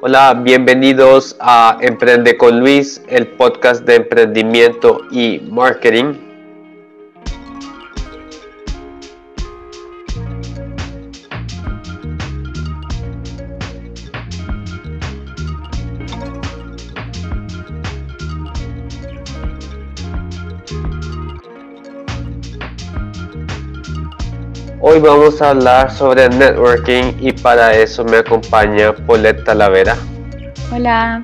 Hola, bienvenidos a Emprende con Luis, el podcast de emprendimiento y marketing. Hoy vamos a hablar sobre networking y para eso me acompaña Paulette Talavera. Hola,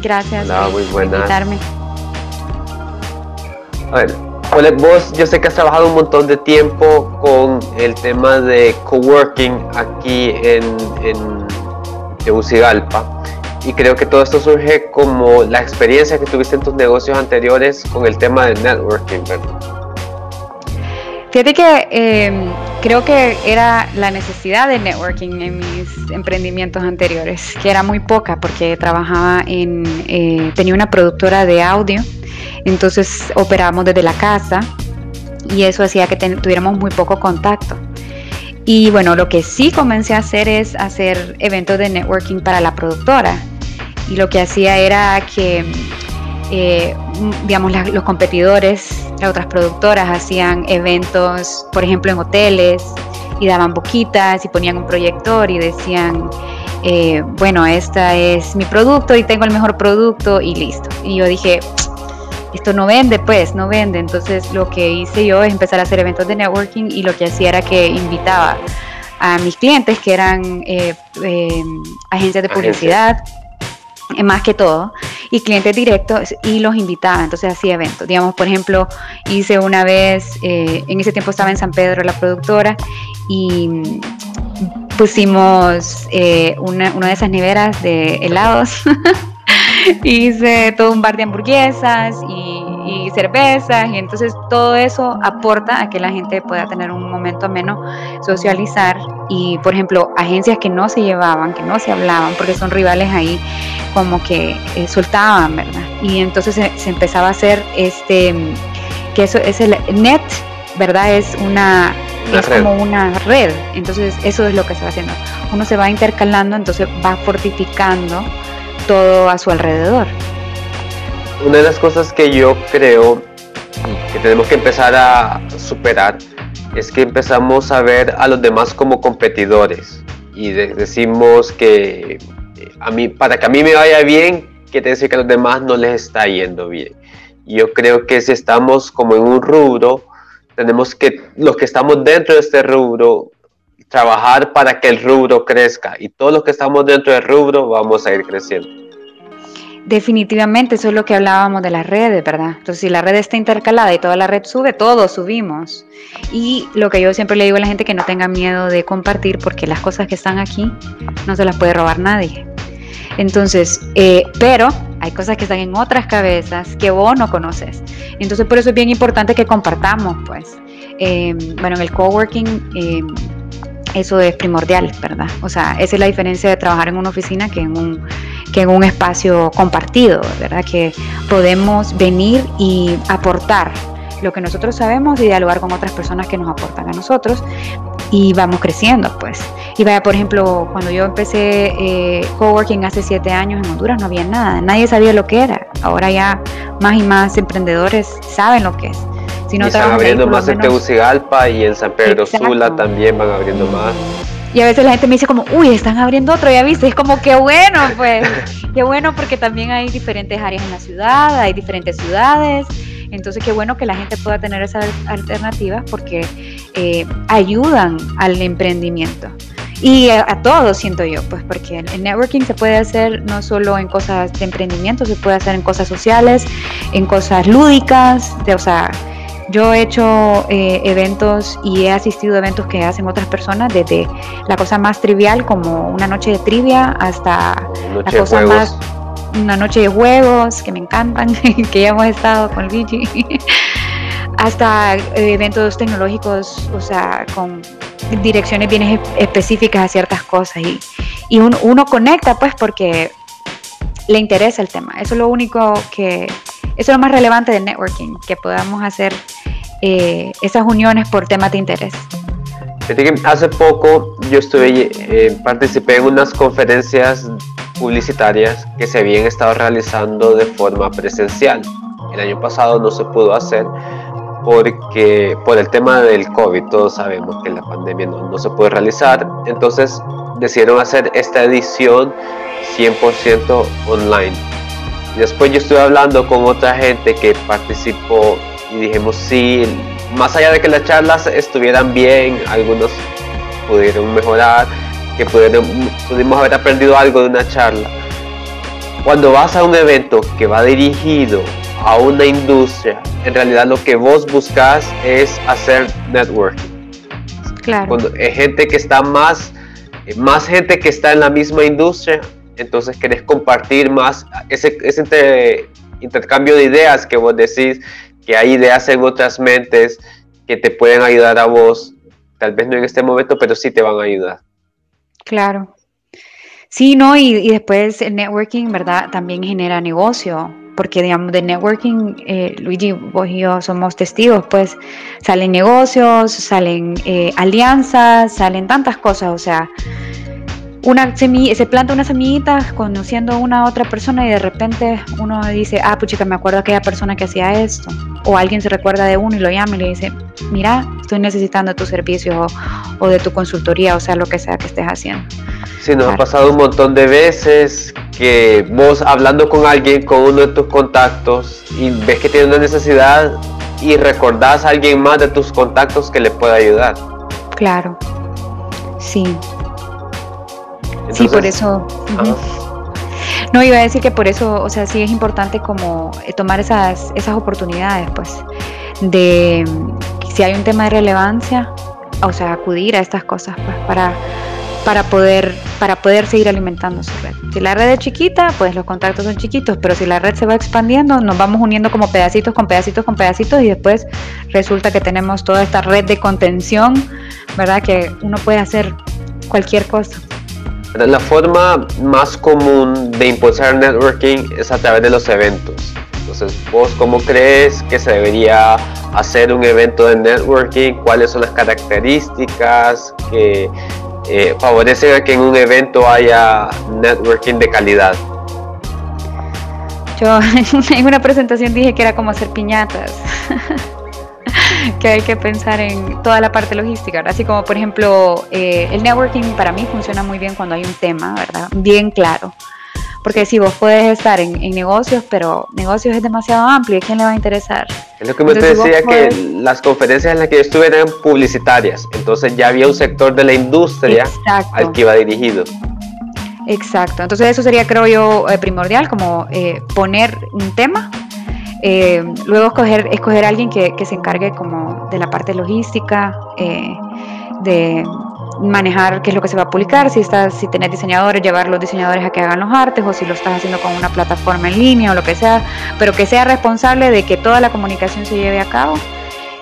gracias Hola, muy por invitarme. A ver, Paulette, vos yo sé que has trabajado un montón de tiempo con el tema de coworking aquí en, en Tegucigalpa y creo que todo esto surge como la experiencia que tuviste en tus negocios anteriores con el tema de networking, ¿verdad? Fíjate que eh, creo que era la necesidad de networking en mis emprendimientos anteriores, que era muy poca porque trabajaba en, eh, tenía una productora de audio, entonces operábamos desde la casa y eso hacía que ten- tuviéramos muy poco contacto. Y bueno, lo que sí comencé a hacer es hacer eventos de networking para la productora. Y lo que hacía era que, eh, digamos, la- los competidores, las otras productoras hacían eventos, por ejemplo, en hoteles y daban boquitas y ponían un proyector y decían, eh, bueno, este es mi producto y tengo el mejor producto y listo. Y yo dije, esto no vende, pues, no vende. Entonces lo que hice yo es empezar a hacer eventos de networking y lo que hacía era que invitaba a mis clientes, que eran eh, eh, agencias de publicidad, más que todo, y clientes directos, y los invitaba, entonces hacía eventos. Digamos, por ejemplo, hice una vez, eh, en ese tiempo estaba en San Pedro la productora, y pusimos eh, una, una de esas neveras de helados. hice todo un bar de hamburguesas y, y cervezas y entonces todo eso aporta a que la gente pueda tener un momento ameno, socializar y por ejemplo agencias que no se llevaban, que no se hablaban porque son rivales ahí como que eh, soltaban, ¿verdad? Y entonces se, se empezaba a hacer este, que eso es el net, ¿verdad? Es una, es red. como una red, entonces eso es lo que se va haciendo. Uno se va intercalando, entonces va fortificando todo a su alrededor. Una de las cosas que yo creo que tenemos que empezar a superar es que empezamos a ver a los demás como competidores y de- decimos que a mí, para que a mí me vaya bien, quiere decir que a los demás no les está yendo bien. Yo creo que si estamos como en un rubro, tenemos que, los que estamos dentro de este rubro, trabajar para que el rubro crezca y todos los que estamos dentro del rubro vamos a ir creciendo. Definitivamente, eso es lo que hablábamos de las redes, ¿verdad? Entonces, si la red está intercalada y toda la red sube, todos subimos. Y lo que yo siempre le digo a la gente que no tenga miedo de compartir, porque las cosas que están aquí no se las puede robar nadie. Entonces, eh, pero hay cosas que están en otras cabezas que vos no conoces. Entonces, por eso es bien importante que compartamos, pues. Eh, bueno, en el coworking eh, eso es primordial, ¿verdad? O sea, esa es la diferencia de trabajar en una oficina que en un, que en un espacio compartido, ¿verdad? Que podemos venir y aportar lo que nosotros sabemos y dialogar con otras personas que nos aportan a nosotros y vamos creciendo, pues. Y vaya, por ejemplo, cuando yo empecé eh, coworking hace siete años en Honduras no había nada, nadie sabía lo que era. Ahora ya más y más emprendedores saben lo que es. Si no y están ahí, abriendo lo más en menos- Tegucigalpa y en San Pedro Exacto. Sula también van abriendo más. Y a veces la gente me dice como, uy, están abriendo otro, ya viste, es como qué bueno, pues, qué bueno porque también hay diferentes áreas en la ciudad, hay diferentes ciudades, entonces qué bueno que la gente pueda tener esas alternativas porque eh, ayudan al emprendimiento. Y a, a todos siento yo, pues porque el, el networking se puede hacer no solo en cosas de emprendimiento, se puede hacer en cosas sociales, en cosas lúdicas, de, o sea, yo he hecho eh, eventos y he asistido a eventos que hacen otras personas, desde la cosa más trivial como una noche de trivia hasta Noche la cosa juegos. más una noche de juegos que me encantan, que ya hemos estado con Luigi, hasta eh, eventos tecnológicos, o sea, con direcciones bien espe- específicas a ciertas cosas y, y uno, uno conecta pues porque le interesa el tema. Eso es lo único que, eso es lo más relevante del networking, que podamos hacer eh, esas uniones por temas de interés. Hace poco yo estuve, eh, participé en unas conferencias publicitarias que se habían estado realizando de forma presencial. El año pasado no se pudo hacer porque por el tema del COVID, todos sabemos que la pandemia no, no se puede realizar, entonces decidieron hacer esta edición 100% online. Después yo estuve hablando con otra gente que participó y dijimos, sí, más allá de que las charlas estuvieran bien, algunos pudieron mejorar, que pudieron, pudimos haber aprendido algo de una charla. Cuando vas a un evento que va dirigido a una industria, en realidad lo que vos buscas es hacer networking. Claro. Cuando es gente que está más, más gente que está en la misma industria, entonces querés compartir más ese, intercambio de ideas que vos decís, que hay ideas en otras mentes que te pueden ayudar a vos, tal vez no en este momento, pero sí te van a ayudar. Claro. Sí, no, y, y después el networking, ¿verdad? También genera negocio, porque digamos de networking, eh, Luigi, vos y yo somos testigos, pues salen negocios, salen eh, alianzas, salen tantas cosas, o sea, una semilla, se planta una semillita conociendo a una otra persona y de repente uno dice, ah, puchica, me acuerdo de aquella persona que hacía esto. O alguien se recuerda de uno y lo llama y le dice, mira, estoy necesitando tu servicio o, de tu consultoría, o sea, lo que sea que estés haciendo. Sí, nos ha pasado un montón de veces que vos hablando con alguien, con uno de tus contactos, y ves que tiene una necesidad y recordás a alguien más de tus contactos que le pueda ayudar. Claro, sí, sí, por eso. No, iba a decir que por eso, o sea, sí es importante como eh, tomar esas, esas oportunidades, pues, de si hay un tema de relevancia, o sea, acudir a estas cosas, pues, para, para poder, para poder seguir alimentando su red. Si la red es chiquita, pues los contactos son chiquitos, pero si la red se va expandiendo, nos vamos uniendo como pedacitos con pedacitos con pedacitos y después resulta que tenemos toda esta red de contención, ¿verdad? Que uno puede hacer cualquier cosa. La forma más común de impulsar networking es a través de los eventos. Entonces, ¿vos cómo crees que se debería hacer un evento de networking? ¿Cuáles son las características que eh, favorecen a que en un evento haya networking de calidad? Yo en una presentación dije que era como hacer piñatas. que hay que pensar en toda la parte logística, así como por ejemplo eh, el networking para mí funciona muy bien cuando hay un tema, ¿verdad? Bien claro. Porque si vos puedes estar en, negocios, pero negocios es demasiado amplio, ¿a quién le va a interesar? Es lo que me decía que las conferencias en las que yo estuve eran publicitarias, entonces ya había un sector de la industria al que iba dirigido. Exacto, entonces eso sería creo yo eh, primordial, como eh, poner un tema eh, luego escoger, escoger a alguien que, se encargue como de la parte logística, eh, de manejar qué es lo que se va a publicar, si estás, si tenés diseñadores, llevar los diseñadores a que hagan los artes, o si lo estás haciendo con una plataforma en línea o lo que sea, pero que sea responsable de que toda la comunicación se lleve a cabo.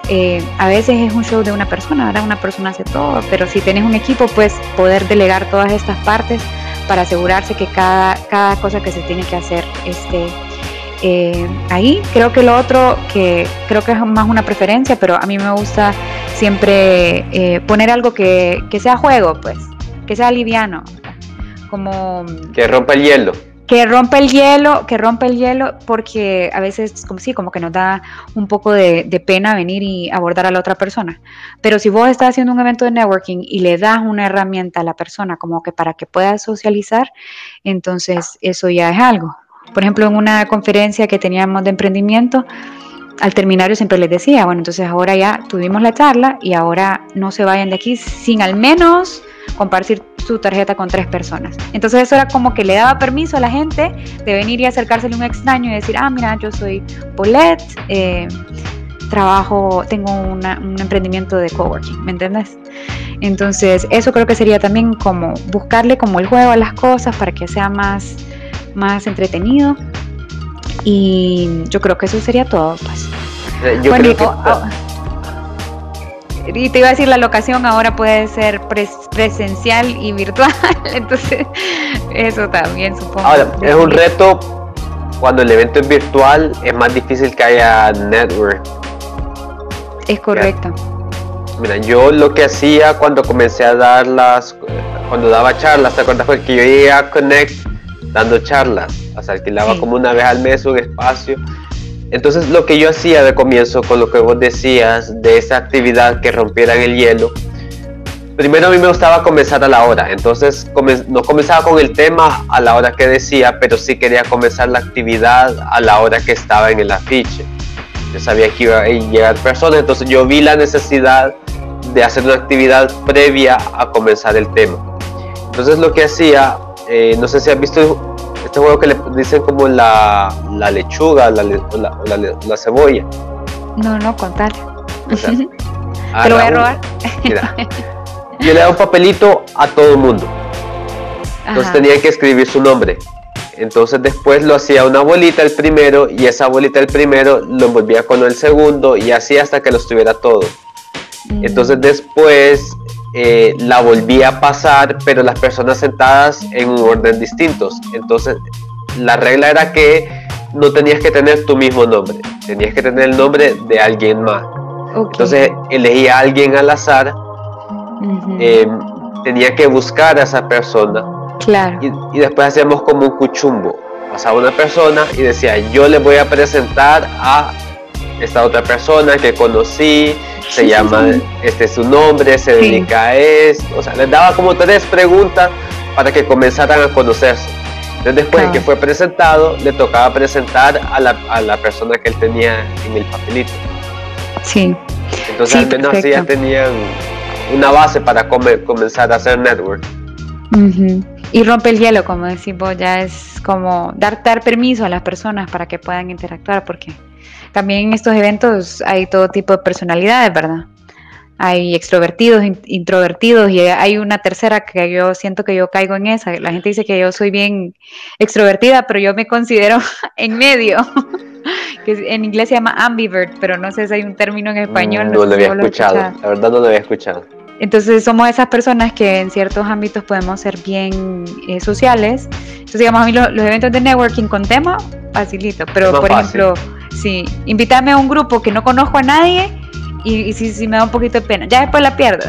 Eh, a veces es un show de una persona, ahora una persona hace todo, pero si tienes un equipo, pues poder delegar todas estas partes para asegurarse que cada, cada cosa que se tiene que hacer esté eh, ahí. Creo que lo otro, que creo que es más una preferencia, pero a mí me gusta siempre eh, poner algo que, sea juego, pues, que sea liviano, como... Que rompa el hielo. Que rompa el hielo, que rompa el hielo, porque a veces, como sí, como que nos da un poco de, de pena venir y abordar a la otra persona. Pero si vos estás haciendo un evento de networking y le das una herramienta a la persona como que para que pueda socializar, entonces eso ya es algo. Por ejemplo, en una conferencia que teníamos de emprendimiento, al terminar yo siempre les decía, bueno, entonces ahora ya tuvimos la charla y ahora no se vayan de aquí sin al menos compartir su tarjeta con tres personas. Entonces eso era como que le daba permiso a la gente de venir y acercársele a un extraño y decir, ah, mira, yo soy Paulette, eh, trabajo, tengo un emprendimiento de coworking, ¿me entiendes? Entonces eso creo que sería también como buscarle como el juego a las cosas para que sea más más entretenido. Y yo creo que eso sería todo, pues. Eh, creo que... y te iba a decir, la locación ahora puede ser presencial y virtual, entonces eso también supongo. Ahora, es un reto cuando el evento es virtual, es más difícil que haya network. Es correcto. Mira, yo lo que hacía cuando comencé a dar las, cuando daba charlas, ¿te acuerdas? Fue que yo iba a Connect dando charlas, o sea, alquilaba como una vez al mes un espacio. Entonces lo que yo hacía de comienzo con lo que vos decías de esa actividad que rompiera el hielo, primero a mí me gustaba comenzar a la hora, entonces no comenzaba con el tema a la hora que decía, pero sí quería comenzar la actividad a la hora que estaba en el afiche. Yo sabía que iba a llegar personas, entonces yo vi la necesidad de hacer una actividad previa a comenzar el tema. Entonces lo que hacía, eh, no sé si has visto este juego que le dicen como la, la lechuga la, la, la, cebolla. No, no, contar. Te lo voy a robar. Mira, yo le daba un papelito a todo el mundo. Entonces tenía que escribir su nombre. Entonces después lo hacía una bolita el primero y esa bolita el primero lo envolvía con el segundo y así hasta que los tuviera todos. Mm. Entonces después eh, la volvía a pasar, pero las personas sentadas en un orden distintos. Entonces la regla era que no tenías que tener tu mismo nombre, tenías que tener el nombre de alguien más. Entonces elegía a alguien al azar, eh, tenía que buscar a esa persona. Claro. Y, y después hacíamos como un cuchumbo. Pasaba una persona y decía, yo le voy a presentar a esta otra persona que conocí, se llama, este es su nombre, se dedica a esto, o sea, les daba como tres preguntas para que comenzaran a conocerse. Entonces después de que fue presentado, le tocaba presentar a la, a la, persona que él tenía en el papelito. Sí. Entonces al menos así ya tenían una base para comenzar a hacer network. Y rompe el hielo, como decimos, ya es como dar, dar permiso a las personas para que puedan interactuar, porque también en estos eventos hay todo tipo de personalidades, ¿verdad? Hay extrovertidos, introvertidos y hay una tercera que yo siento que yo caigo en esa. La gente dice que yo soy bien extrovertida, pero yo me considero en medio. que en inglés se llama ambivert, pero no sé si hay un término en español. No, lo había escuchado. La verdad no lo había escuchado. Entonces somos esas personas que en ciertos ámbitos podemos ser bien eh, sociales. Entonces digamos a mí los eventos de networking con tema, facilito. Pero por ejemplo Sí, invítame a un grupo que no conozco a nadie y, sí, sí me da un poquito de pena. Ya después la pierdo.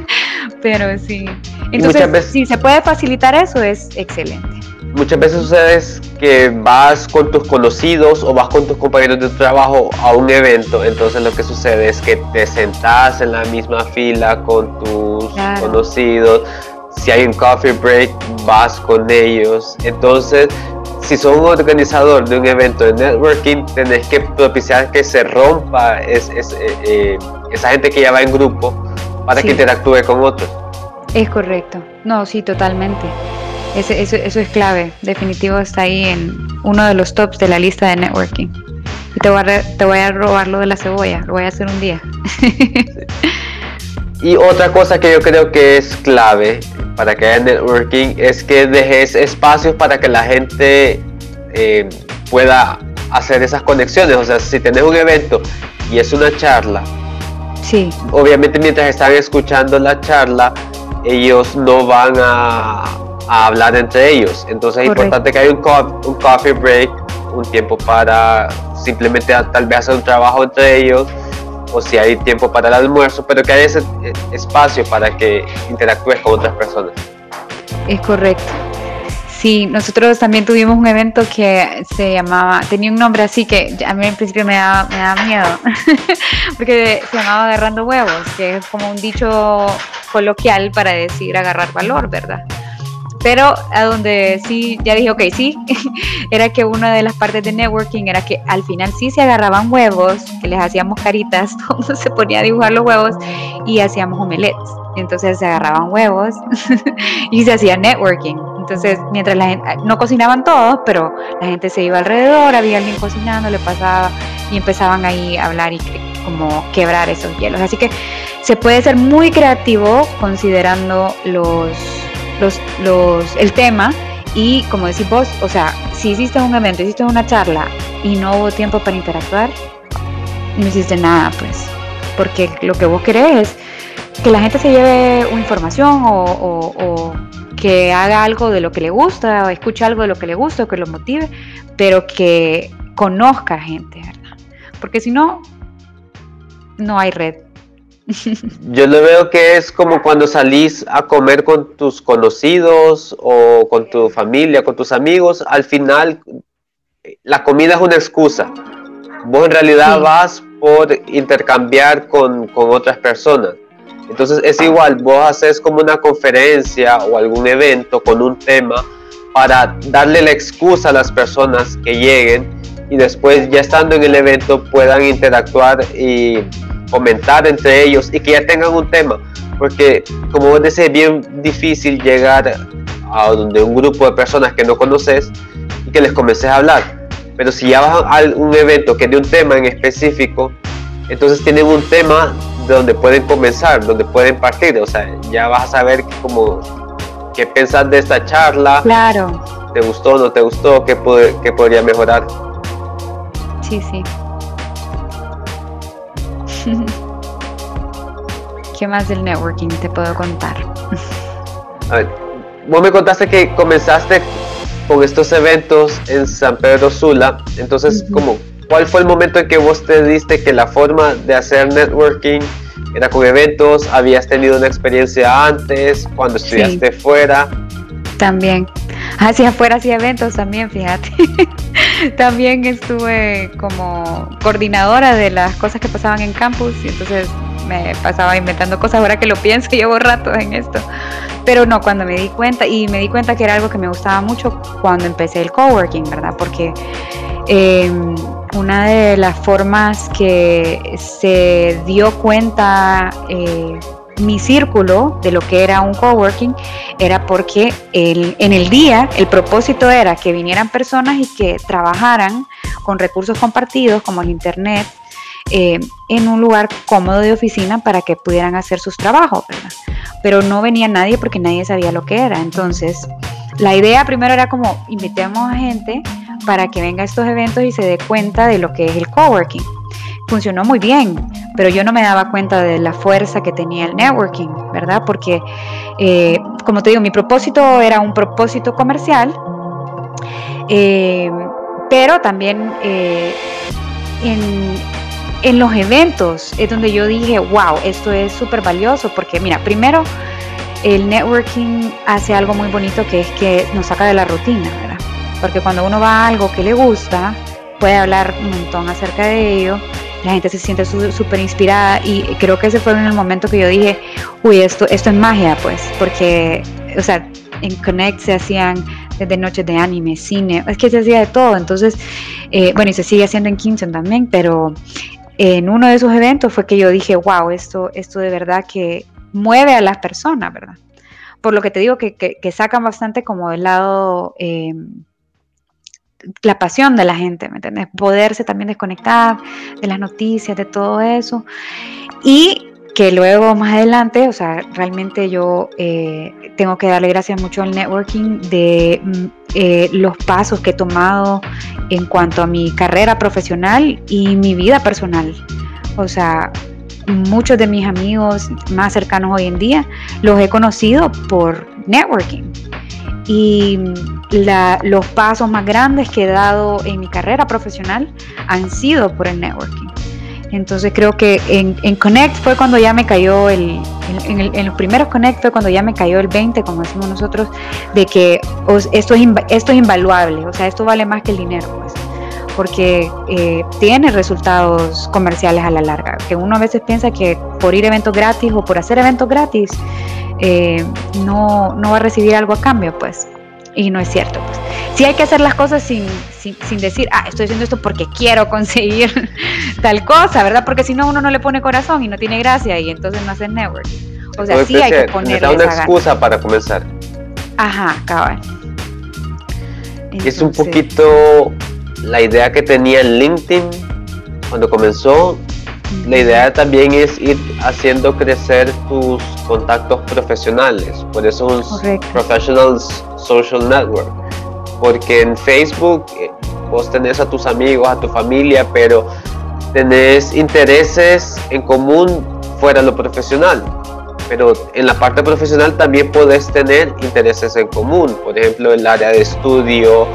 Pero sí. Entonces, si se puede facilitar eso, es excelente. Muchas veces sucede que vas con tus conocidos o vas con tus compañeros de trabajo a un evento, entonces lo que sucede es que te sentás en la misma fila con tus conocidos, si hay un coffee break, vas con ellos, entonces si sos un organizador de un evento de networking, tenés que propiciar que se rompa es, eh, eh, esa gente que ya va en grupo para que interactúe con otros. Es correcto. No, sí, totalmente. Eso, eso, es clave. Definitivo está ahí en uno de los tops de la lista de networking. Y te voy a, te voy a robar lo de la cebolla. Lo voy a hacer un día. Y otra cosa que yo creo que es clave para que haya networking es que dejes espacios para que la gente eh, pueda hacer esas conexiones. O sea, si tenés un evento y es una charla, sí. obviamente mientras están escuchando la charla, ellos no van a, hablar entre ellos. Entonces es importante que haya un, un coffee break, un tiempo para simplemente tal vez hacer un trabajo entre ellos o si hay tiempo para el almuerzo, pero que haya ese eh, espacio para que interactúes con otras personas. Es correcto. Sí, nosotros también tuvimos un evento que se llamaba, tenía un nombre así que a mí en principio me daba, me daba miedo, porque se llamaba agarrando huevos, que es como un dicho coloquial para decir agarrar valor, ¿verdad? Pero a donde sí, ya dije, ok, sí, era que una de las partes de networking era que al final sí se agarraban huevos, que les hacíamos caritas, todo se ponía a dibujar los huevos y hacíamos omelets. Entonces se agarraban huevos y se hacía networking. Entonces, mientras la gente, no cocinaban todos, pero la gente se iba alrededor, había alguien cocinando, le pasaba y empezaban ahí a hablar y como quebrar esos hielos. Así que se puede ser muy creativo considerando los los, el tema y como decís vos, o sea, si hiciste un evento, hiciste una charla y no hubo tiempo para interactuar, no hiciste nada, pues. Porque lo que vos querés es que la gente se lleve una información o, que haga algo de lo que le gusta, o escuche algo de lo que le gusta, o que lo motive, pero que conozca gente, ¿verdad? Porque si no, no hay red. Yo lo veo que es como cuando salís a comer con tus conocidos o con tu familia, con tus amigos, al final la comida es una excusa. Vos en realidad vas por intercambiar con, con otras personas. Entonces es igual, vos haces como una conferencia o algún evento con un tema para darle la excusa a las personas que lleguen y después ya estando en el evento puedan interactuar y comentar entre ellos y que ya tengan un tema. Porque como vos decís, es bien difícil llegar a donde un grupo de personas que no conoces y que les comences a hablar. Pero si ya vas a un evento que de un tema en específico, entonces tienen un tema donde pueden comenzar, donde pueden partir. O sea, ya vas a saber cómo, qué pensar de esta charla. Claro. ¿Te gustó, no te gustó? ¿Qué, qué podría mejorar? Sí, sí. ¿Qué más del networking te puedo contar? A ver, vos me contaste que comenzaste con estos eventos en San Pedro Sula, entonces, ¿cuál fue el momento en que vos te diste que la forma de hacer networking era con eventos? ¿Habías tenido una experiencia antes, cuando estudiaste fuera? También. Hacia afuera hacía eventos también, fíjate. también estuve como coordinadora de las cosas que pasaban en campus y entonces me pasaba inventando cosas. Ahora que lo pienso, llevo rato en esto. Pero no, cuando me di cuenta, y me di cuenta que era algo que me gustaba mucho cuando empecé el coworking, ¿verdad? Porque em, una de las formas que se dio cuenta eh, mi círculo de lo que era un coworking era porque el, en el día el propósito era que vinieran personas y que trabajaran con recursos compartidos como el internet eh, en un lugar cómodo de oficina para que pudieran hacer sus trabajos, Pero no venía nadie porque nadie sabía lo que era. Entonces, la idea primero era como invitemos a gente para que venga a estos eventos y se dé cuenta de lo que es el coworking funcionó muy bien, pero yo no me daba cuenta de la fuerza que tenía el networking, ¿verdad? Porque, eh, como te digo, mi propósito era un propósito comercial, eh, pero también eh, en, en los eventos es donde yo dije, wow, esto es súper valioso, porque mira, primero, el networking hace algo muy bonito que es que nos saca de la rutina, ¿verdad? Porque cuando uno va a algo que le gusta, puede hablar un montón acerca de ello la gente se siente súper inspirada y creo que ese fue en el momento que yo dije, uy, esto, esto es magia, pues, porque, o sea, en Connect se hacían desde noches de anime, cine, es que se hacía de todo, entonces, eh, bueno, y se sigue haciendo en Kingston también, pero en uno de esos eventos fue que yo dije, wow, esto, esto de verdad que mueve a las personas, ¿verdad? Por lo que te digo que, que, sacan bastante como el lado... Eh, la pasión de la gente, ¿me entiendes? Poderse también desconectar de las noticias, de todo eso. Y que luego más adelante, o sea, realmente yo eh, tengo que darle gracias mucho al networking de mm, eh, los pasos que he tomado en cuanto a mi carrera profesional y mi vida personal. O sea, muchos de mis amigos más cercanos hoy en día los he conocido por networking y los pasos más grandes que he dado en mi carrera profesional han sido por el networking. Entonces creo que en, Connect fue cuando ya me cayó el, en, los primeros Connect fue cuando ya me cayó el 20, como decimos nosotros, de que esto, es, esto es invaluable, o sea, esto vale más que el dinero, pues, porque eh, tiene resultados comerciales a la larga, que uno a veces piensa que por ir a eventos gratis o por hacer eventos gratis, eh, no, no va a recibir algo a cambio, pues. Y no es cierto, pues. Sí hay que hacer las cosas sin, sin, decir, ah, estoy haciendo esto porque quiero conseguir tal cosa, ¿verdad? Porque si no, uno no le pone corazón y no tiene gracia y entonces no hace network. O sea, sí hay que ponerle una excusa para comenzar. Ajá, cabal. es un poquito la idea que tenía en LinkedIn cuando comenzó la idea también es ir haciendo crecer tus contactos profesionales, por eso un Professional Social Network, porque en Facebook eh, vos tenés a tus amigos, a tu familia, pero tenés intereses en común fuera de lo profesional. Pero en la parte profesional también podés tener intereses en común, por ejemplo, el área de estudio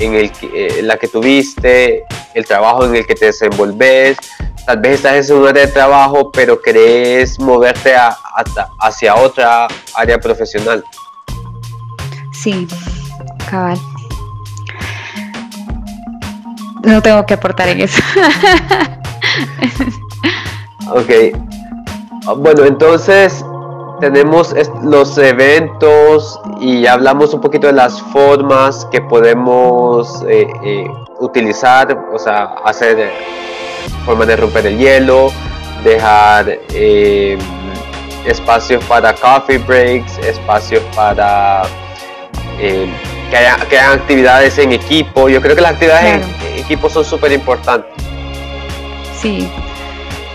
en el eh, la que tuviste, el trabajo en el que te desenvolves, tal vez estás en un área de trabajo, pero querés moverte hacia otra área profesional. Sí, cabal. No tengo que aportar en eso. ok. Bueno, entonces tenemos los eventos y hablamos un poquito de las formas que podemos eh, eh, utilizar, o sea, hacer formas de romper el hielo, dejar espacios para coffee breaks, espacios para que, haya, que hayan actividades en equipo. Yo creo que las actividades en equipo son súper importantes. Sí,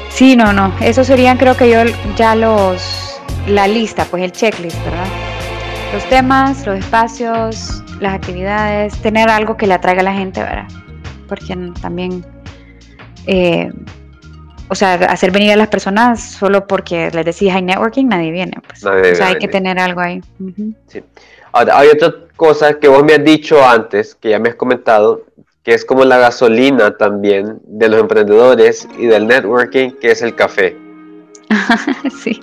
sí, no, no, eso serían creo que yo ya los la lista, pues el checklist, ¿verdad? Los temas, los espacios, las actividades, tener algo que le atraiga a la gente, ¿verdad? Porque también, eh, o sea, hacer venir a las personas solo porque les decís hay networking, nadie viene. Pues. o sea, hay que tener algo ahí. sí. Ahora, hay otra cosa que vos me has dicho antes, que ya me has comentado, que es como la gasolina también de los emprendedores y del networking, que es el café. sí.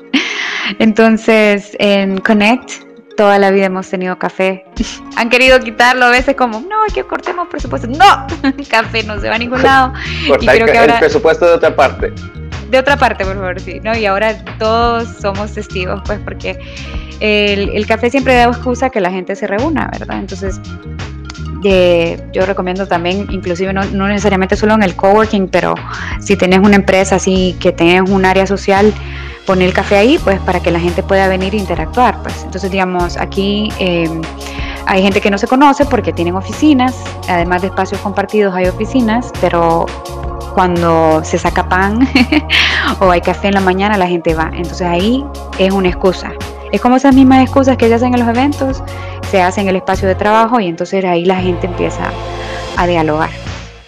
Entonces, en Connect, toda la vida hemos tenido café. Han querido quitarlo a veces como, no, que cortemos presupuesto. No, café no se va a ningún lado. y creo que ahora... el presupuesto de otra parte. De otra parte, por favor, sí. ¿no? Y ahora todos somos testigos, pues, porque el, café siempre da excusa que la gente se reúna, ¿verdad? Entonces, yo recomiendo también, inclusive no, no, necesariamente solo en el coworking, pero si tenés una empresa así que tenés un área social, poner el café ahí, pues para que la gente pueda venir e interactuar. Pues. Entonces, digamos, aquí em, hay gente que no se conoce porque tienen oficinas, además de espacios compartidos hay oficinas, pero cuando se saca pan o hay café en la mañana, la gente va. Entonces ahí es una excusa. Es como esas mismas excusas que se hacen en los eventos, se hacen en el espacio de trabajo y entonces ahí la gente empieza a dialogar.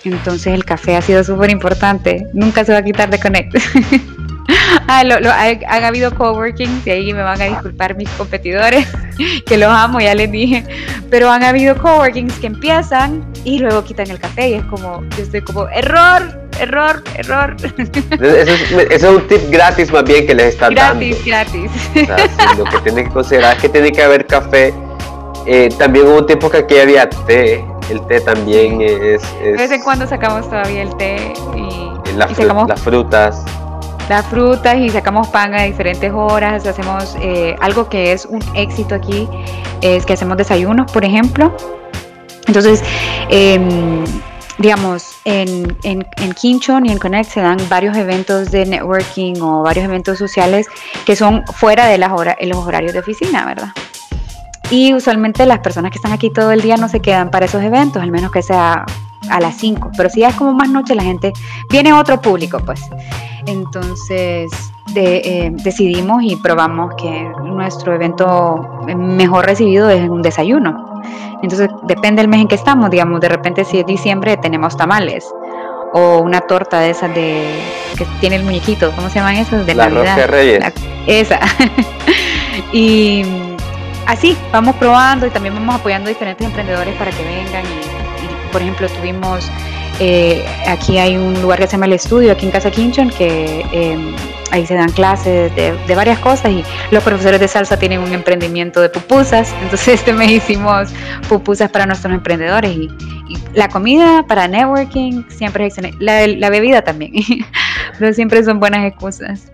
Entonces el café ha sido súper importante. Nunca se va a quitar de Connect. ah, lo, han habido coworkings y ahí me van a disculpar mis competidores, que los amo, ya les dije, pero han habido coworkings que empiezan y luego quitan el café y es como, yo estoy como, error, error, error. Eso es, un tip gratis más bien que les están dando. Gratis, gratis. lo que tienen que considerar es que tiene que haber café. Eh, también hubo un tiempo que aquí había té, el té también es, De vez en cuando sacamos todavía el té y, sacamos... las frutas las frutas y sacamos pan a diferentes horas, hacemos eh, algo que es un éxito aquí, es que hacemos desayunos, por ejemplo. Entonces, em, digamos, en, en, en y en Connect se dan varios eventos de networking o varios eventos sociales que son fuera de las horas, los horarios de oficina, ¿verdad? Y usualmente las personas que están aquí todo el día no se quedan para esos eventos, al menos que sea a las 5. Pero si ya es como más noche, la gente viene otro público, pues. Entonces eh, decidimos y probamos que nuestro evento mejor recibido es un desayuno. Entonces depende del mes en que estamos, digamos, de repente si es diciembre tenemos tamales o una torta de esas de que tiene el muñequito, ¿cómo se llaman esas? De la Navidad. Reyes. esa. y así vamos probando y también vamos apoyando a diferentes emprendedores para que vengan y por ejemplo tuvimos eh, aquí hay un lugar que se llama El Estudio, aquí en Casa Quinchon, que em, ahí se dan clases de, varias cosas y los profesores de salsa tienen un emprendimiento de pupusas, entonces este mes hicimos pupusas para nuestros emprendedores y, la comida para networking siempre es excelente, la, bebida también, pero siempre son buenas excusas.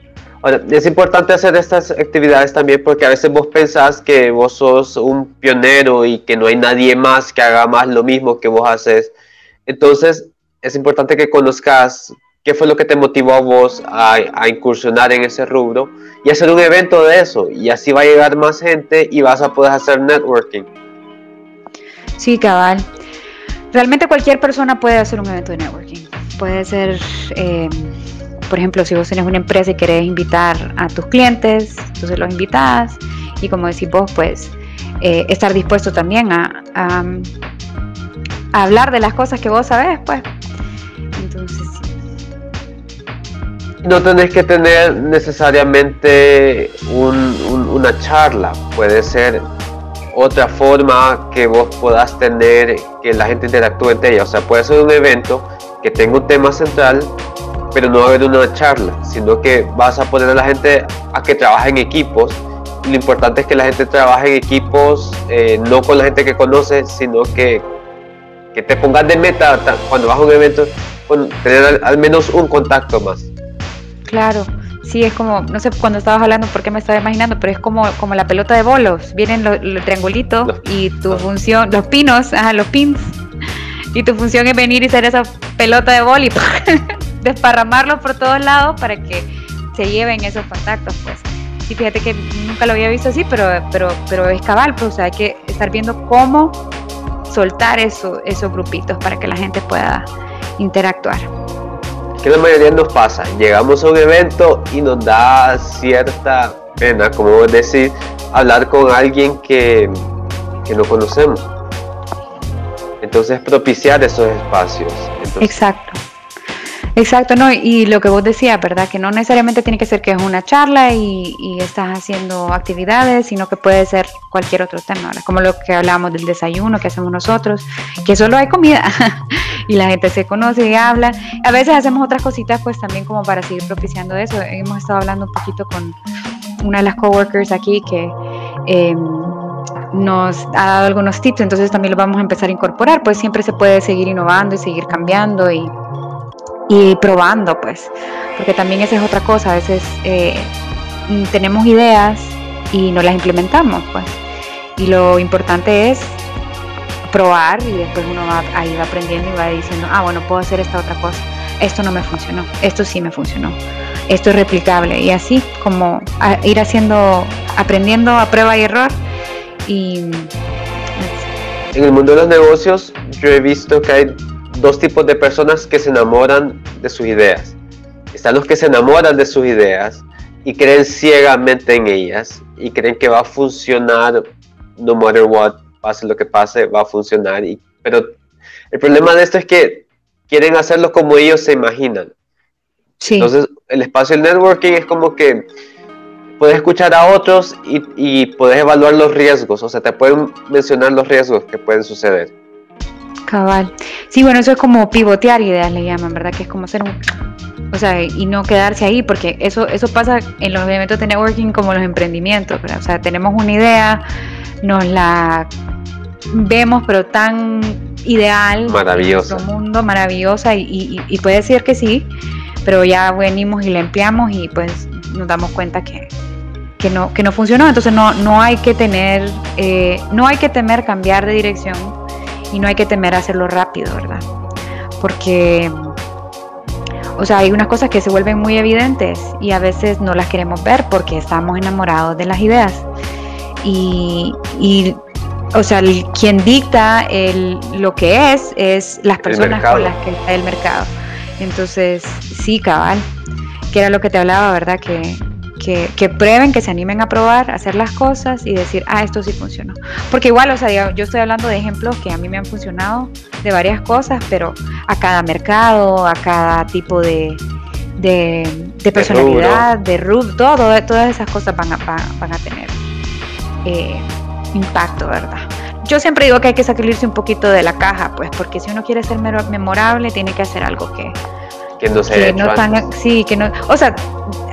Es importante hacer estas actividades también porque a veces vos pensás que vos sos un pionero y que no hay nadie más que haga más lo mismo que vos haces. Entonces, es importante que conozcas qué fue lo que te motivó a vos a, incursionar en ese rubro y hacer un evento de eso. Y así va a llegar más gente y vas a poder hacer networking. Sí, cabal. Realmente cualquier persona puede hacer un evento de networking. Puede ser, eh, por ejemplo, si vos tenés una empresa y querés invitar a tus clientes, entonces los invitas y como decís vos, pues eh, estar dispuesto también a, hablar de las cosas que vos sabés, pues. No tenés que tener necesariamente una charla, puede ser otra forma que vos puedas tener que la gente interactúe entre ella. O sea, puede ser un evento que tenga un tema central pero no va a haber una charla, sino que vas a poner a la gente a que trabaje en equipos. lo importante es que la gente trabaje en equipos, eh, no con la gente que conoce, sino que, que te pongas de meta cuando vas a un evento, tener al menos un contacto más. Claro, Sí, es como, no sé cuando estabas hablando por qué me estaba imaginando, pero es como, como la pelota de bolos. Vienen los, triangulitos y tu función, los pinos, ajá, los pins. Y tu función es venir y ser esa pelota de boli, desparramarlos por todos lados para que se lleven esos contactos, pues. Sí, fíjate que nunca lo había visto así, pero, pero, pero es cabal, pues, o sea, hay que estar viendo cómo soltar eso, esos grupitos para que la gente pueda interactuar que la mayoría nos pasa. Llegamos a un evento y nos da cierta pena, como decir, hablar con alguien que, que no conocemos. Entonces propiciar esos espacios. Exacto. Exacto, no, y lo que vos decías, ¿verdad? Que no necesariamente tiene que ser que es una charla y, estás haciendo actividades, sino que puede ser cualquier otro tema, Como lo que hablábamos del desayuno que hacemos nosotros, que solo hay comida y la gente se conoce y habla. A veces hacemos otras cositas, pues también como para seguir propiciando eso. Hemos estado hablando un poquito con una de las coworkers aquí que em, nos ha dado algunos tips, entonces también lo vamos a empezar a incorporar, pues siempre se puede seguir innovando y seguir cambiando y y probando, pues, porque también esa es otra cosa, a veces eh, tenemos ideas y no las implementamos, pues, y lo importante es probar y después uno va ahí va aprendiendo y va diciendo, ah, bueno, puedo hacer esta otra cosa, esto no me funcionó, esto sí me funcionó, esto es replicable y así como ir haciendo, aprendiendo a prueba y error y... En el mundo de los negocios yo he visto que hay dos tipos de personas que se enamoran de sus ideas. Están los que se enamoran de sus ideas y creen ciegamente en ellas y creen que va a funcionar no matter what, pase lo que pase, va a funcionar. Y, pero el problema de esto es que quieren hacerlo como ellos se imaginan. Entonces, el espacio del networking es como que puedes escuchar a otros y, y puedes evaluar los riesgos, o sea, te pueden mencionar los riesgos que pueden suceder. Cabal. Sí, bueno, eso es como pivotear ideas, le llaman, ¿verdad? Que es como ser un... O sea, y no quedarse ahí, porque eso, eso pasa en los eventos de networking como los emprendimientos, ¿verdad? O sea, tenemos una idea, nos la vemos, pero tan ideal. Maravillosa. En mundo, maravillosa, y, y, puede ser que sí, pero ya venimos y la empleamos y pues nos damos cuenta que, que no, que no funcionó. Entonces no, no hay que tener, eh, no hay que temer cambiar de dirección y no hay que temer hacerlo rápido, ¿verdad? Porque, o sea, hay unas cosas que se vuelven muy evidentes y a veces no las queremos ver porque estamos enamorados de las ideas. Y, o sea, quien dicta el, lo que es, es las personas con las que está el mercado. Entonces, sí, cabal, que era lo que te hablaba, ¿verdad? Que, que, prueben, que se animen a probar, hacer las cosas y decir, ah, esto sí funcionó. Porque igual, o sea, yo estoy hablando de ejemplos que a mí me han funcionado de varias cosas, pero a cada mercado, a cada tipo de, de, personalidad, de rub, todo, todas esas cosas van a, van, a tener eh, impacto, ¿verdad? Yo siempre digo que hay que salirse un poquito de la caja, pues, porque si uno quiere ser memorable, tiene que hacer algo que, que no se sí, que no, o sea,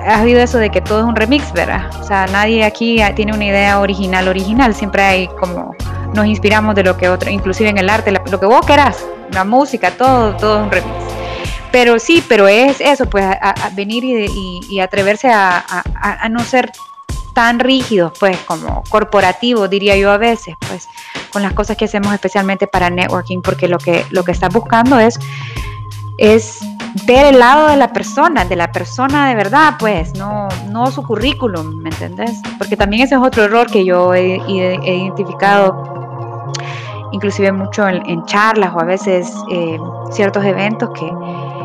has oído eso de que todo es un remix, ¿verdad? O sea, nadie aquí tiene una idea original, original, siempre hay como, nos inspiramos de lo que otro, inclusive en el arte, lo que vos querás, la música, todo, todo es un remix. Pero sí, pero es eso, pues, a, venir y, atreverse a, a no ser tan rígidos, pues, como corporativos, diría yo a veces, pues, con las cosas que hacemos especialmente para networking, porque lo que, lo que estás buscando es, es ver el lado de la persona, de la persona de verdad, pues, no, no su currículum, ¿me entendés? Porque también ese es otro error que yo he, identificado, inclusive mucho en, charlas o a veces eh, ciertos eventos que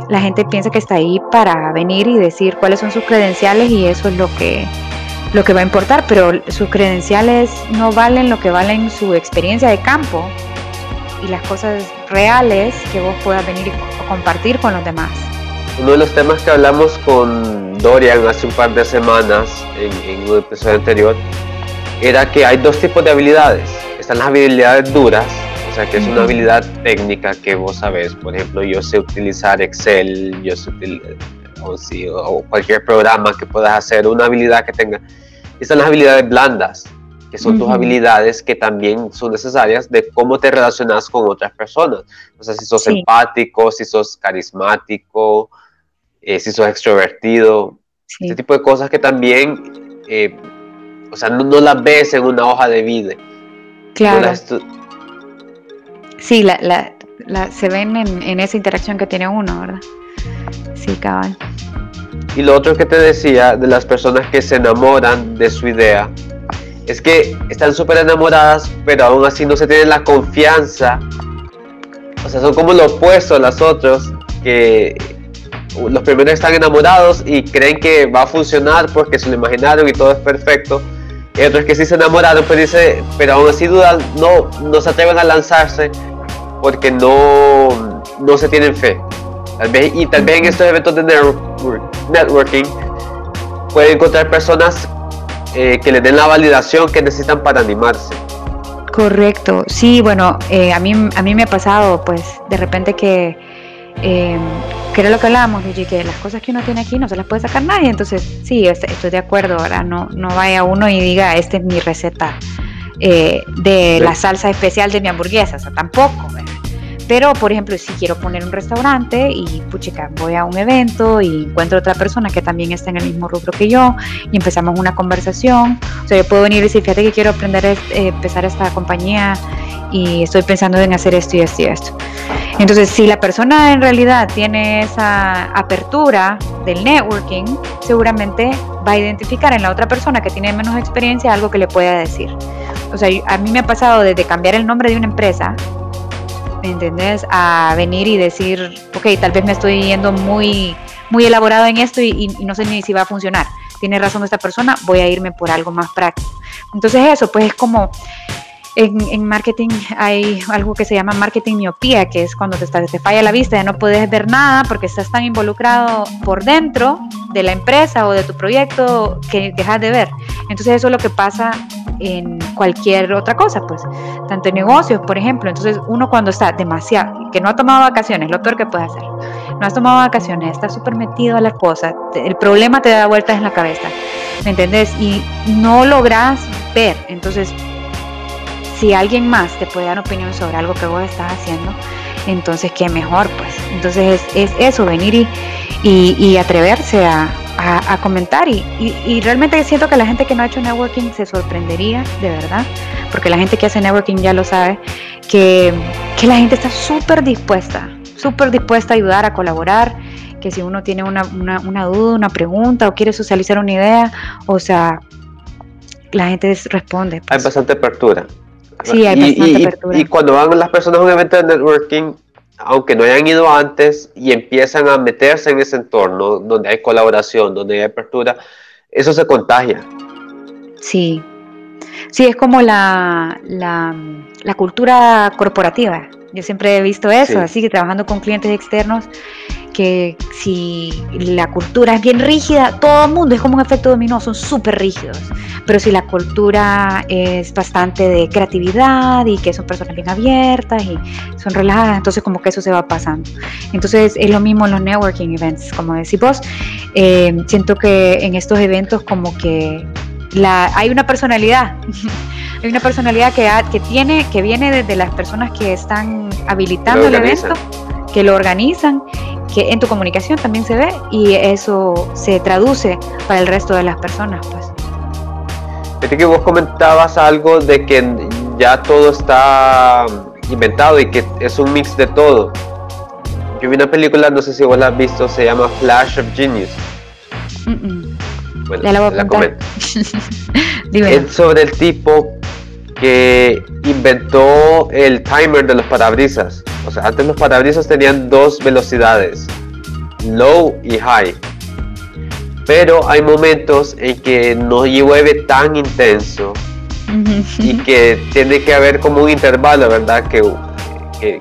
la gente piensa que está ahí para venir y decir cuáles son sus credenciales y eso es lo que lo que va a importar, pero sus credenciales no valen lo que valen su experiencia de campo y las cosas reales que vos puedas venir a compartir con los demás. Uno de los temas que hablamos con Dorian hace un par de semanas en, un episodio anterior era que hay dos tipos de habilidades. Están las habilidades duras, o sea que es una habilidad técnica que vos sabés. Por ejemplo, yo sé utilizar Excel, yo sé o, si, o cualquier programa que puedas hacer, una habilidad que tenga. Están las habilidades blandas, que son tus habilidades que también son necesarias de cómo te relacionas con otras personas. O sea, si sos empático, si sos carismático, eh, si sos extrovertido, este tipo de cosas que también, eh, o sea, no, las ves en una hoja de vida. Claro. sí, la, se ven en, en, esa interacción que tiene uno, ¿verdad? Sí, cabal. Y lo otro que te decía de las personas que se enamoran de su idea, es que están súper enamoradas, pero aún así no se tienen la confianza. O sea, son como lo opuesto a los otros, que los primeros están enamorados y creen que va a funcionar porque se lo imaginaron y todo es perfecto. Y otros que sí se enamoraron, pero, dice, pero aún así dudan, no, no se atreven a lanzarse porque no, no se tienen fe. Tal vez, y tal vez en estos eventos de networking pueden encontrar personas eh, que les den la validación que necesitan para animarse. Correcto, sí, bueno, eh, a, mí, a mí me ha pasado, pues, de repente que, eh, que era lo que hablábamos, que las cosas que uno tiene aquí no se las puede sacar nadie, entonces, sí, estoy de acuerdo, ahora no, no vaya uno y diga, esta es mi receta eh, de la salsa especial de mi hamburguesa, o sea, tampoco, pero, por ejemplo, si quiero poner un restaurante y, puchica, voy a un evento y encuentro otra persona que también está en el mismo rubro que yo y empezamos una conversación, o sea, yo puedo venir y decir, fíjate que quiero aprender eh, empezar esta compañía y estoy pensando en hacer esto y esto y esto. Entonces, si la persona en realidad tiene esa apertura del networking, seguramente va a identificar en la otra persona que tiene menos experiencia algo que le pueda decir. O sea, a mí me ha pasado desde cambiar el nombre de una empresa ¿me entendés? A venir y decir, ok, tal vez me estoy yendo muy, muy elaborado en esto y, no sé ni si va a funcionar. Tiene razón esta persona, voy a irme por algo más práctico. Entonces eso, pues es como en, marketing hay algo que se llama marketing miopía, que es cuando te, te falla la vista, ya no puedes ver nada porque estás tan involucrado por dentro de la empresa o de tu proyecto que dejas de ver. Entonces eso es lo que pasa en cualquier otra cosa, pues, tanto en negocios, por ejemplo. Entonces, uno cuando está demasiado, que no ha tomado vacaciones, lo peor que puede hacer, no has tomado vacaciones, estás súper metido a las cosas, el problema te da vueltas en la cabeza, ¿me entendés? Y no logras ver. Entonces, si alguien más te puede dar opinión sobre algo que vos estás haciendo, entonces qué mejor, pues. Entonces es, eso, venir y atreverse a, a, comentar y, y, realmente siento que la gente que no ha hecho networking se sorprendería, de verdad, porque la gente que hace networking ya lo sabe, que, que la gente está súper dispuesta, súper dispuesta a ayudar, a colaborar, que si uno tiene una, una, una, duda, una pregunta o quiere socializar una idea, o sea, la gente responde. Pues. Hay bastante apertura. Sí, hay bastante apertura. Y cuando van las personas a un evento de networking, aunque no hayan ido antes y empiezan a meterse en ese entorno donde hay colaboración, donde hay apertura, eso se contagia. Sí, sí, es como la, la, cultura corporativa. Yo siempre he visto eso, así que trabajando con clientes externos, que si la cultura es bien rígida, todo el mundo es como un efecto dominó, son súper rígidos. Pero si la cultura es bastante de creatividad y que son personas bien abiertas y son relajadas, entonces como que eso se va pasando. Entonces es lo mismo en los networking events, como decís vos. Eh, siento que en estos eventos como que la, hay una personalidad. hay una personalidad que, que tiene, que viene desde las personas que están habilitando el evento, que lo organizan que en tu comunicación también se ve y eso se traduce para el resto de las personas. Pues. Fíjate que vos comentabas algo de que ya todo está inventado y que es un mix de todo. Yo vi una película, no sé si vos la has visto, se llama Flash of Genius. Bueno, la, la comento. es sobre el tipo que inventó el timer de los parabrisas. O sea, antes los parabrisas tenían dos velocidades, low y high. Pero hay momentos en que no llueve tan intenso y que tiene que haber como un intervalo, ¿verdad? Que,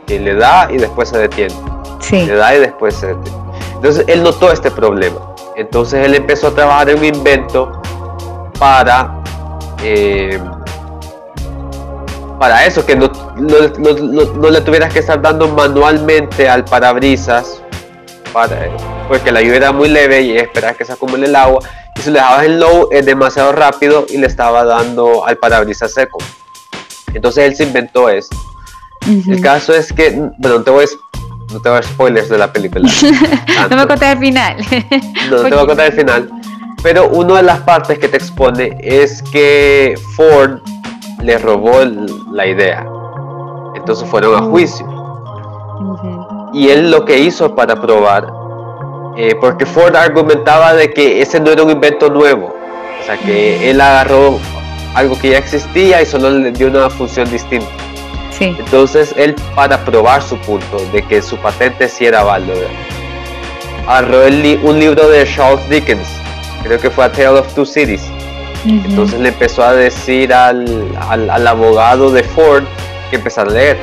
que, le da y después se detiene. Sí. Le da y después se detiene. Entonces él notó este problema. Entonces él empezó a trabajar en un invento para eh, para eso, que no, le tuvieras que estar dando manualmente al parabrisas para, porque la lluvia era muy leve y esperaba que se acumule el agua. Y si lo dejabas en low es demasiado rápido y le estaba dando al parabrisas seco. Entonces él se inventó esto. El caso es que, bueno, no te voy a, no te voy a spoilers de la película. no me conté el final. no, no te voy a contar el final. Pero una de las partes que te expone es que Ford le robó la idea. Entonces fueron a juicio. Y él lo que hizo para probar, eh, porque Ford argumentaba de que ese no era un invento nuevo, o sea que él agarró algo que ya existía y solo le dio una función distinta. Sí. Entonces él para probar su punto de que su patente sí era válida, agarró un libro de Charles Dickens, creo que fue A Tale of Two Cities. Entonces le empezó a decir al, al, abogado de Ford que empezara a leer.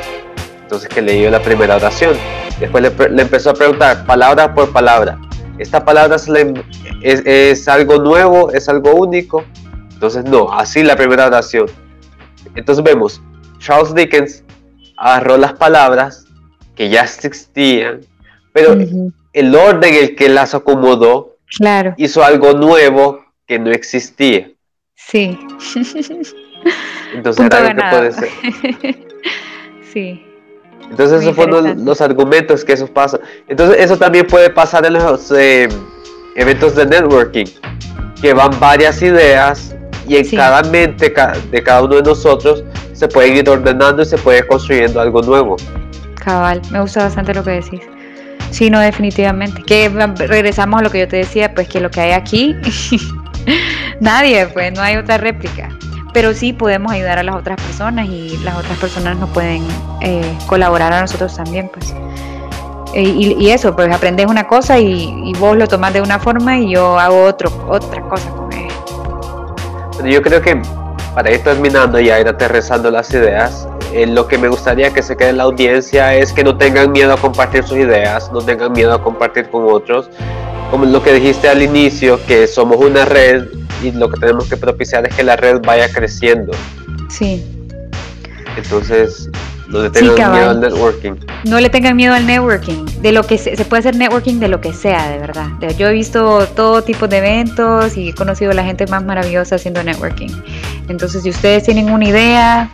Entonces que leyó la primera oración. Después le, empezó a preguntar palabra por palabra. ¿Esta palabra es, es, algo nuevo? ¿Es algo único? Entonces no, así la primera oración. Entonces vemos, Charles Dickens agarró las palabras que ya existían, pero el orden en el que las acomodó claro. hizo algo nuevo que no existía. Sí. Entonces algo que puede ser. sí. Entonces esos fueron los argumentos que eso pasa. Entonces eso también puede pasar en los eh, eventos de networking, que van varias ideas y en cada mente de cada uno de nosotros se puede ir ordenando y se puede construyendo algo nuevo. Cabal, me gusta bastante lo que decís. Sí, no, definitivamente. Que regresamos a lo que yo te decía, pues que lo que hay aquí, nadie, pues no hay otra réplica pero sí podemos ayudar a las otras personas y las otras personas nos pueden eh, colaborar a nosotros también, pues. E, y, eso, pues aprendes una cosa y, vos lo tomas de una forma y yo hago otro, otra cosa con él. Yo creo que para ir terminando y ir aterrizando las ideas, eh, lo que me gustaría que se quede en la audiencia es que no tengan miedo a compartir sus ideas, no tengan miedo a compartir con otros. Como lo que dijiste al inicio, que somos una red y lo que tenemos que propiciar es que la red vaya creciendo. Sí. Entonces, no le tengan miedo al networking. No le tengan miedo al networking. De lo que se, puede hacer networking de lo que sea, de verdad. Yo he visto todo tipo de eventos y he conocido a la gente más maravillosa haciendo networking. Entonces, si ustedes tienen una idea,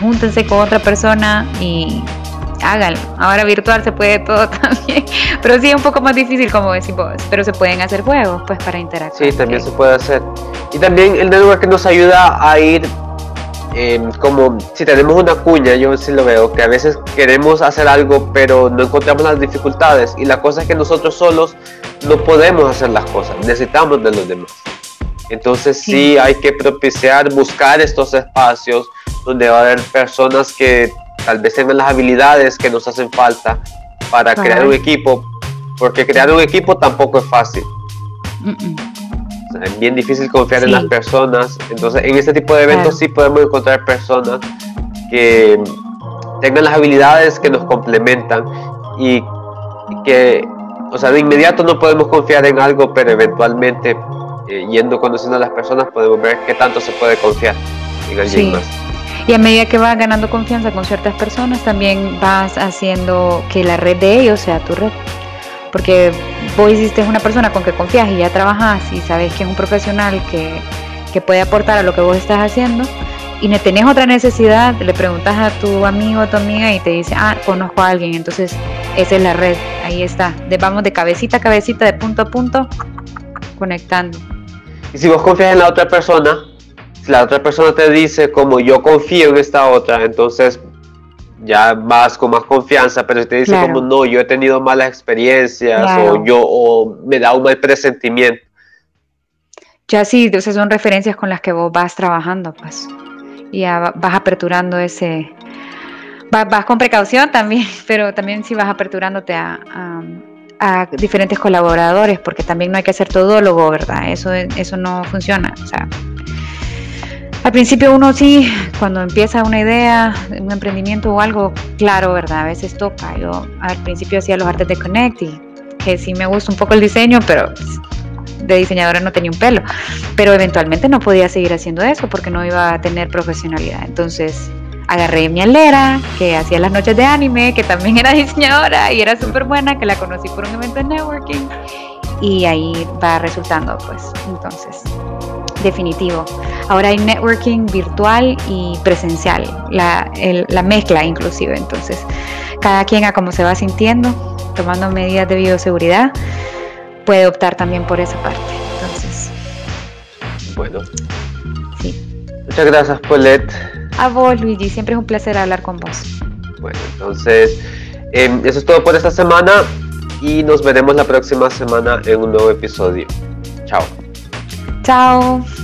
júntense con otra persona y háganlo. Ahora virtual se puede todo también, pero sí es un poco más difícil como decís vos, pero se pueden hacer juegos pues para interactuar. Sí, también se puede hacer. Y también el network nos ayuda a ir em, como si tenemos una cuña, yo sí lo veo, que a veces queremos hacer algo pero no encontramos las dificultades y la cosa es que nosotros solos no podemos hacer las cosas, necesitamos de los demás. Entonces sí hay que propiciar, buscar estos espacios donde va a haber personas que tal vez tengan las habilidades que nos hacen falta para crear un equipo, porque crear un equipo tampoco es fácil. es bien difícil confiar en las personas, entonces en este tipo de eventos sí podemos encontrar personas que tengan las habilidades que nos complementan y que, o sea, de inmediato no podemos confiar en algo, pero eventualmente eh, yendo conociendo a las personas podemos ver qué tanto se puede confiar en alguien más. Y a medida que vas ganando confianza con ciertas personas, también vas haciendo que la red de ellos sea tu red. Porque vos hiciste una persona con que confías y ya trabajas y sabes que es un profesional que, que puede aportar a lo que vos estás haciendo y no tenés otra necesidad, le preguntas a tu amigo o tu amiga y te dice, ah, conozco a alguien, entonces esa es la red, ahí está, vamos de cabecita a cabecita, de punto a punto, conectando. Y si vos confías en la otra persona, la otra persona te dice como yo confío en esta otra, entonces ya vas con más confianza, pero si te dice como no, yo he tenido malas experiencias o yo o me da un mal presentimiento. Ya sí, entonces son referencias con las que vos vas trabajando, pues. Y ya vas aperturando ese... Vas, con precaución también, pero también sí vas aperturándote a, a, diferentes colaboradores, porque también no hay que ser todólogo, ¿verdad? Eso, eso no funciona. O sea, al principio uno sí, cuando empieza una idea, un emprendimiento o algo, claro, ¿verdad? A veces toca. Yo al principio hacía los artes de Connect y que sí me gusta un poco el diseño, pero de diseñadora no tenía un pelo. Pero eventualmente no podía seguir haciendo eso porque no iba a tener profesionalidad. Entonces, agarré mi alera, que hacía las noches de anime, que también era diseñadora y era súper buena, que la conocí por un evento de networking y ahí va resultando, pues, entonces, definitivo. Ahora hay networking virtual y presencial, la, la mezcla inclusive, entonces, cada quien a cómo se va sintiendo, tomando medidas de bioseguridad, puede optar también por esa parte, entonces. Bueno. Sí. Muchas gracias, Paulette. A vos, Luigi, siempre es un placer hablar con vos. Bueno, entonces, em, eso es todo por esta semana y nos veremos la próxima semana en un nuevo episodio. Chao. Chao.